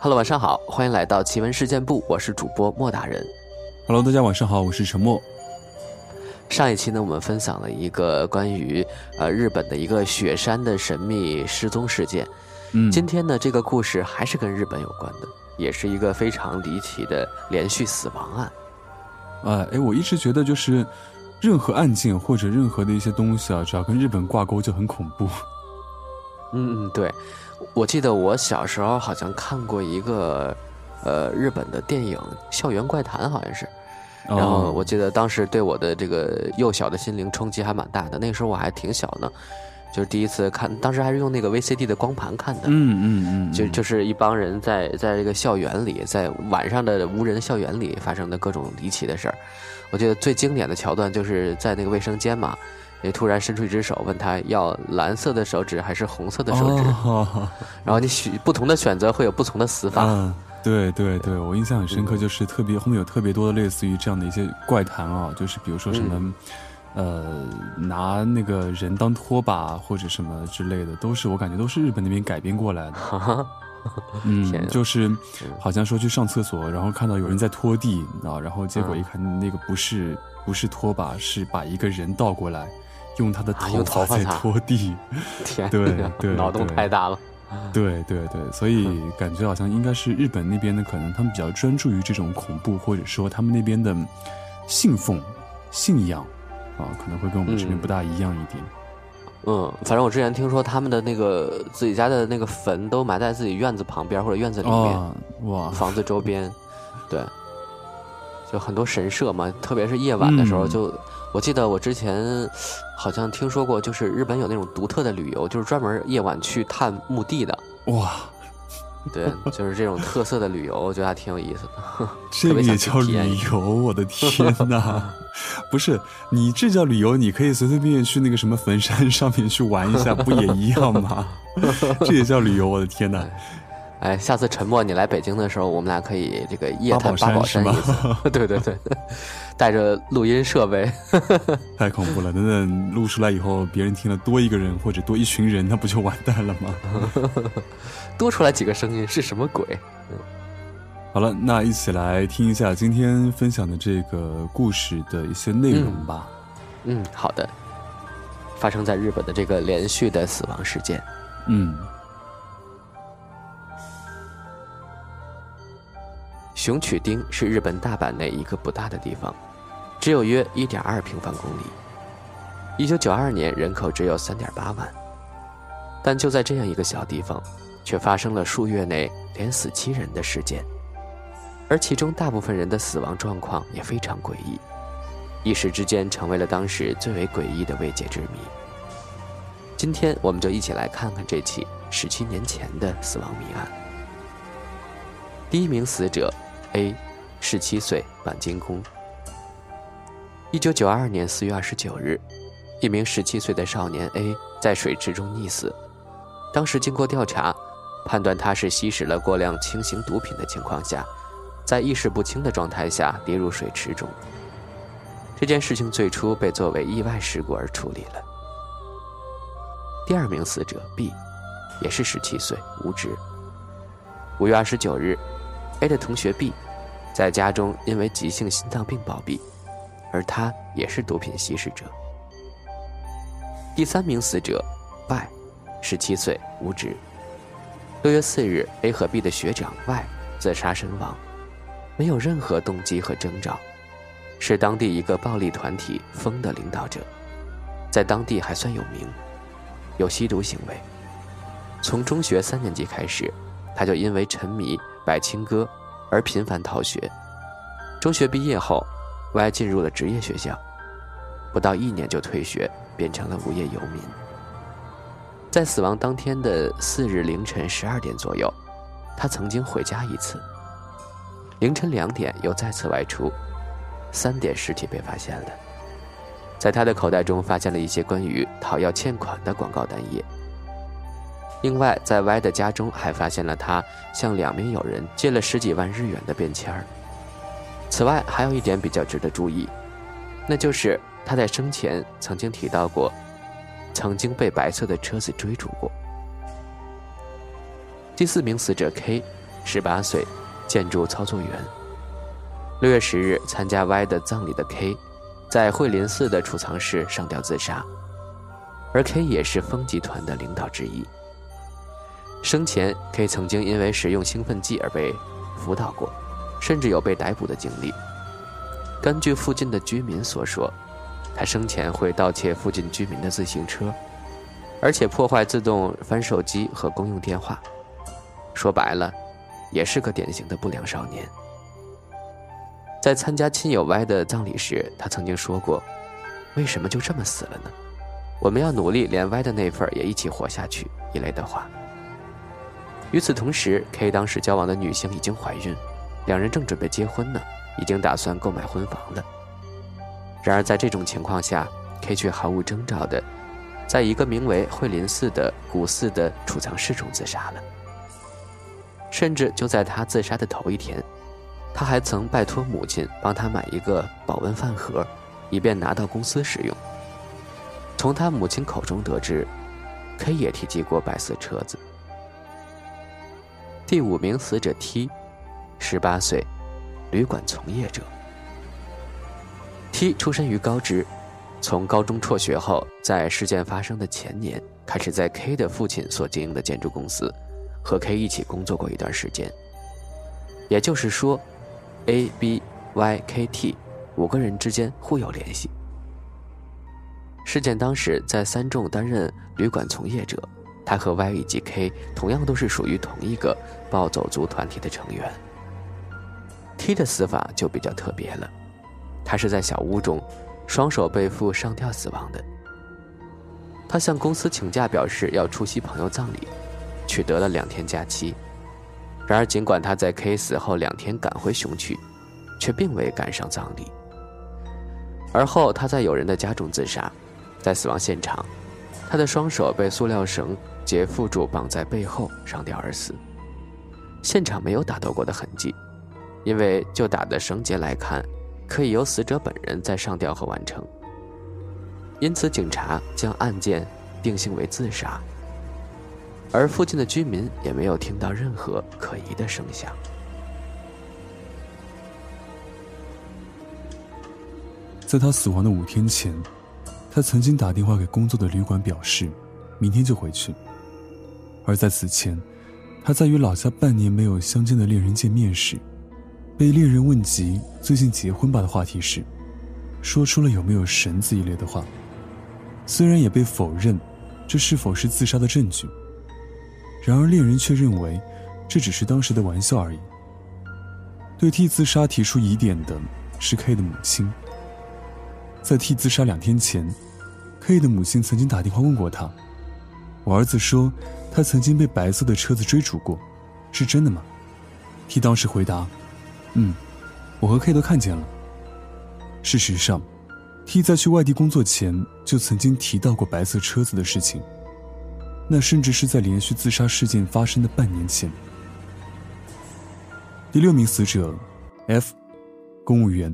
Hello，晚上好，欢迎来到奇闻事件部，我是主播莫大人。Hello，大家晚上好，我是陈默。上一期呢，我们分享了一个关于呃日本的一个雪山的神秘失踪事件。嗯，今天呢，这个故事还是跟日本有关的，也是一个非常离奇的连续死亡案。啊，哎，我一直觉得就是任何案件或者任何的一些东西啊，只要跟日本挂钩就很恐怖。嗯嗯，对，我记得我小时候好像看过一个呃日本的电影《校园怪谈》，好像是。然后我记得当时对我的这个幼小的心灵冲击还蛮大的，那个时候我还挺小呢，就是第一次看，当时还是用那个 VCD 的光盘看的。嗯嗯嗯，就就是一帮人在在这个校园里，在晚上的无人校园里发生的各种离奇的事儿。我记得最经典的桥段就是在那个卫生间嘛，也突然伸出一只手问他要蓝色的手指还是红色的手指，然后你选不同的选择会有不同的死法。嗯对对对，我印象很深刻，就是特别后面有特别多的类似于这样的一些怪谈啊，就是比如说什么，呃，拿那个人当拖把或者什么之类的，都是我感觉都是日本那边改编过来的。嗯，就是好像说去上厕所，然后看到有人在拖地啊，然后结果一看那个不是不是拖把，是把一个人倒过来，用他的头发在拖地。天，对对，脑洞太大了。对对对，所以感觉好像应该是日本那边的，可能他们比较专注于这种恐怖，或者说他们那边的信奉、信仰啊，可能会跟我们这边不大一样一点。嗯，反正我之前听说他们的那个自己家的那个坟都埋在自己院子旁边或者院子里面，哇，房子周边，对，就很多神社嘛，特别是夜晚的时候就。我记得我之前好像听说过，就是日本有那种独特的旅游，就是专门夜晚去探墓地的。哇，对，就是这种特色的旅游，我觉得还挺有意思的。这个也叫旅游？我的天哪！不是，你这叫旅游？你可以随随便便去那个什么坟山上面去玩一下，不也一样吗？这也叫旅游？我的天哪！哎，下次沉默你来北京的时候，我们俩可以这个夜探八宝山一次。对对对，带着录音设备。太恐怖了！等等录出来以后，别人听了多一个人或者多一群人，那不就完蛋了吗？多出来几个声音是什么鬼？好了，那一起来听一下今天分享的这个故事的一些内容吧。嗯，好的。发生在日本的这个连续的死亡事件。嗯。熊取町是日本大阪内一个不大的地方，只有约一点二平方公里。一九九二年人口只有三点八万，但就在这样一个小地方，却发生了数月内连死七人的事件，而其中大部分人的死亡状况也非常诡异，一时之间成为了当时最为诡异的未解之谜。今天我们就一起来看看这起十七年前的死亡谜案。第一名死者。A，十七岁，板金工。一九九二年四月二十九日，一名十七岁的少年 A 在水池中溺死。当时经过调查，判断他是吸食了过量轻型毒品的情况下，在意识不清的状态下跌入水池中。这件事情最初被作为意外事故而处理了。第二名死者 B，也是十七岁，无职。五月二十九日。A 的同学 B，在家中因为急性心脏病暴毙，而他也是毒品吸食者。第三名死者 Y，十七岁，无职。六月四日，A 和 B 的学长 Y 自杀身亡，没有任何动机和征兆，是当地一个暴力团体“风”的领导者，在当地还算有名，有吸毒行为。从中学三年级开始，他就因为沉迷。白青歌，而频繁逃学。中学毕业后，Y 进入了职业学校，不到一年就退学，变成了无业游民。在死亡当天的四日凌晨十二点左右，他曾经回家一次。凌晨两点又再次外出，三点尸体被发现了，在他的口袋中发现了一些关于讨要欠款的广告单页。另外，在 Y 的家中还发现了他向两名友人借了十几万日元的便签儿。此外，还有一点比较值得注意，那就是他在生前曾经提到过，曾经被白色的车子追逐过。第四名死者 K，十八岁，建筑操作员。六月十日，参加 Y 的葬礼的 K，在惠林寺的储藏室上吊自杀，而 K 也是风集团的领导之一。生前，K 曾经因为使用兴奋剂而被辅导过，甚至有被逮捕的经历。根据附近的居民所说，他生前会盗窃附近居民的自行车，而且破坏自动翻手机和公用电话。说白了，也是个典型的不良少年。在参加亲友 Y 的葬礼时，他曾经说过：“为什么就这么死了呢？我们要努力，连 Y 的那份也一起活下去。”一类的话。与此同时，K 当时交往的女性已经怀孕，两人正准备结婚呢，已经打算购买婚房了。然而在这种情况下，K 却毫无征兆的，在一个名为惠林寺的古寺的储藏室中自杀了。甚至就在他自杀的头一天，他还曾拜托母亲帮他买一个保温饭盒，以便拿到公司使用。从他母亲口中得知，K 也提及过白色车子。第五名死者 T，十八岁，旅馆从业者。T 出身于高知，从高中辍学后，在事件发生的前年开始在 K 的父亲所经营的建筑公司，和 K 一起工作过一段时间。也就是说，A、B、Y、K、T 五个人之间互有联系。事件当时在三重担任旅馆从业者。他和 Y 以及 K 同样都是属于同一个暴走族团体的成员。T 的死法就比较特别了，他是在小屋中，双手被缚上吊死亡的。他向公司请假，表示要出席朋友葬礼，取得了两天假期。然而，尽管他在 K 死后两天赶回熊区，却并未赶上葬礼。而后，他在友人的家中自杀，在死亡现场，他的双手被塑料绳。结缚住，绑在背后上吊而死。现场没有打斗过的痕迹，因为就打的绳结来看，可以由死者本人在上吊后完成。因此，警察将案件定性为自杀。而附近的居民也没有听到任何可疑的声响。在他死亡的五天前，他曾经打电话给工作的旅馆，表示明天就回去。而在此前，他在与老家半年没有相见的恋人见面时，被恋人问及最近结婚吧的话题时，说出了有没有绳子一类的话。虽然也被否认，这是否是自杀的证据。然而恋人却认为，这只是当时的玩笑而已。对替自杀提出疑点的是 K 的母亲。在替自杀两天前，K 的母亲曾经打电话问过他：“我儿子说。”他曾经被白色的车子追逐过，是真的吗？T 当时回答：“嗯，我和 K 都看见了。”事实上，T 在去外地工作前就曾经提到过白色车子的事情，那甚至是在连续自杀事件发生的半年前。第六名死者 F，公务员，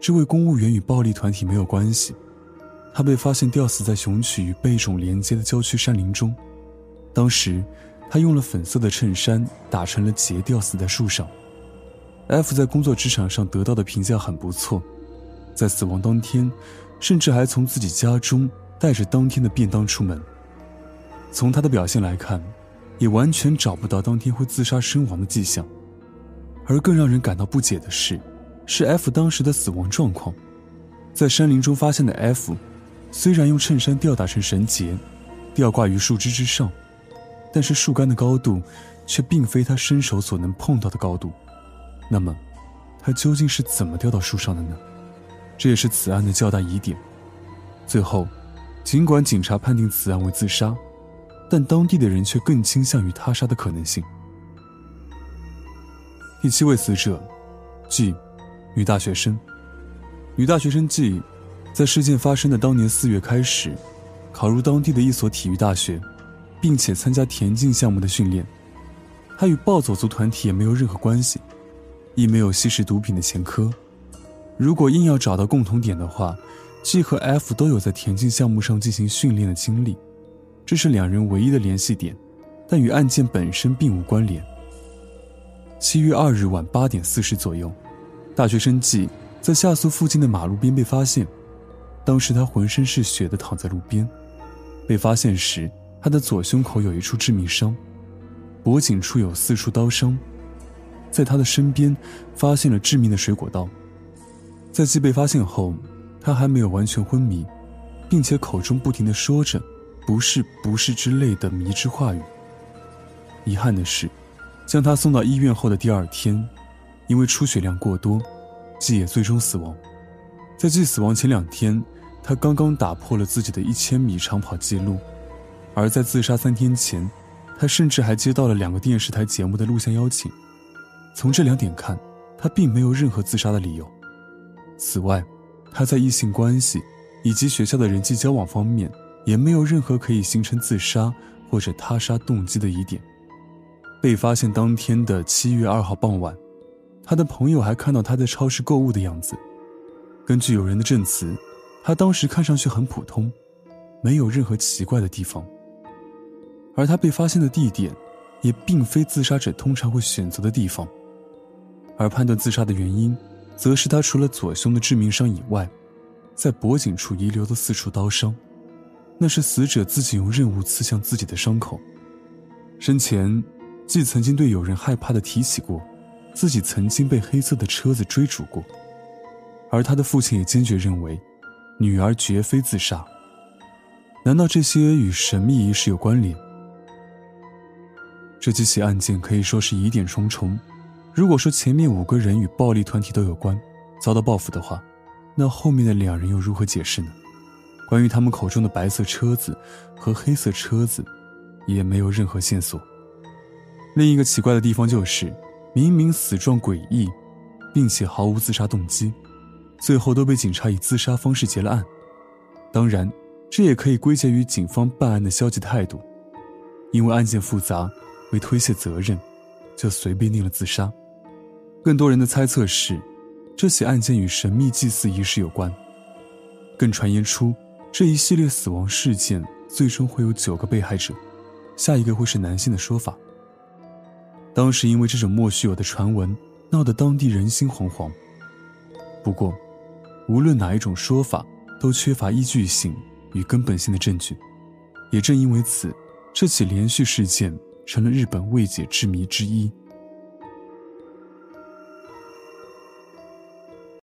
这位公务员与暴力团体没有关系，他被发现吊死在雄曲与贝种连接的郊区山林中。当时，他用了粉色的衬衫打成了结，吊死在树上。F 在工作职场上得到的评价很不错，在死亡当天，甚至还从自己家中带着当天的便当出门。从他的表现来看，也完全找不到当天会自杀身亡的迹象。而更让人感到不解的是，是 F 当时的死亡状况。在山林中发现的 F，虽然用衬衫吊打成绳结，吊挂于树枝之上。但是树干的高度，却并非他伸手所能碰到的高度。那么，他究竟是怎么掉到树上的呢？这也是此案的较大疑点。最后，尽管警察判定此案为自杀，但当地的人却更倾向于他杀的可能性。第七位死者，G，女大学生。女大学生 G，在事件发生的当年四月开始，考入当地的一所体育大学。并且参加田径项目的训练，他与暴走族团体也没有任何关系，亦没有吸食毒品的前科。如果硬要找到共同点的话，G 和 F 都有在田径项目上进行训练的经历，这是两人唯一的联系点，但与案件本身并无关联。七月二日晚八点四十左右，大学生 G 在下宿附近的马路边被发现。当时他浑身是血的躺在路边，被发现时，他的左胸口有一处致命伤，脖颈处有四处刀伤，在他的身边发现了致命的水果刀。在季被发现后，他还没有完全昏迷，并且口中不停的说着“不是，不是”之类的迷之话语。遗憾的是，将他送到医院后的第二天，因为出血量过多，季也最终死亡。在季死亡前两天。他刚刚打破了自己的一千米长跑记录，而在自杀三天前，他甚至还接到了两个电视台节目的录像邀请。从这两点看，他并没有任何自杀的理由。此外，他在异性关系以及学校的人际交往方面也没有任何可以形成自杀或者他杀动机的疑点。被发现当天的七月二号傍晚，他的朋友还看到他在超市购物的样子。根据有人的证词。他当时看上去很普通，没有任何奇怪的地方。而他被发现的地点，也并非自杀者通常会选择的地方。而判断自杀的原因，则是他除了左胸的致命伤以外，在脖颈处遗留的四处刀伤，那是死者自己用刃物刺向自己的伤口。生前，既曾经对有人害怕的提起过，自己曾经被黑色的车子追逐过。而他的父亲也坚决认为。女儿绝非自杀。难道这些与神秘仪式有关联？这几起案件可以说是疑点重重。如果说前面五个人与暴力团体都有关，遭到报复的话，那后面的两人又如何解释呢？关于他们口中的白色车子和黑色车子，也没有任何线索。另一个奇怪的地方就是，明明死状诡异，并且毫无自杀动机。最后都被警察以自杀方式结了案，当然，这也可以归结于警方办案的消极态度，因为案件复杂，为推卸责任，就随便定了自杀。更多人的猜测是，这起案件与神秘祭祀仪式有关，更传言出这一系列死亡事件最终会有九个被害者，下一个会是男性的说法。当时因为这种莫须有的传闻，闹得当地人心惶惶。不过。无论哪一种说法，都缺乏依据性与根本性的证据。也正因为此，这起连续事件成了日本未解之谜之一。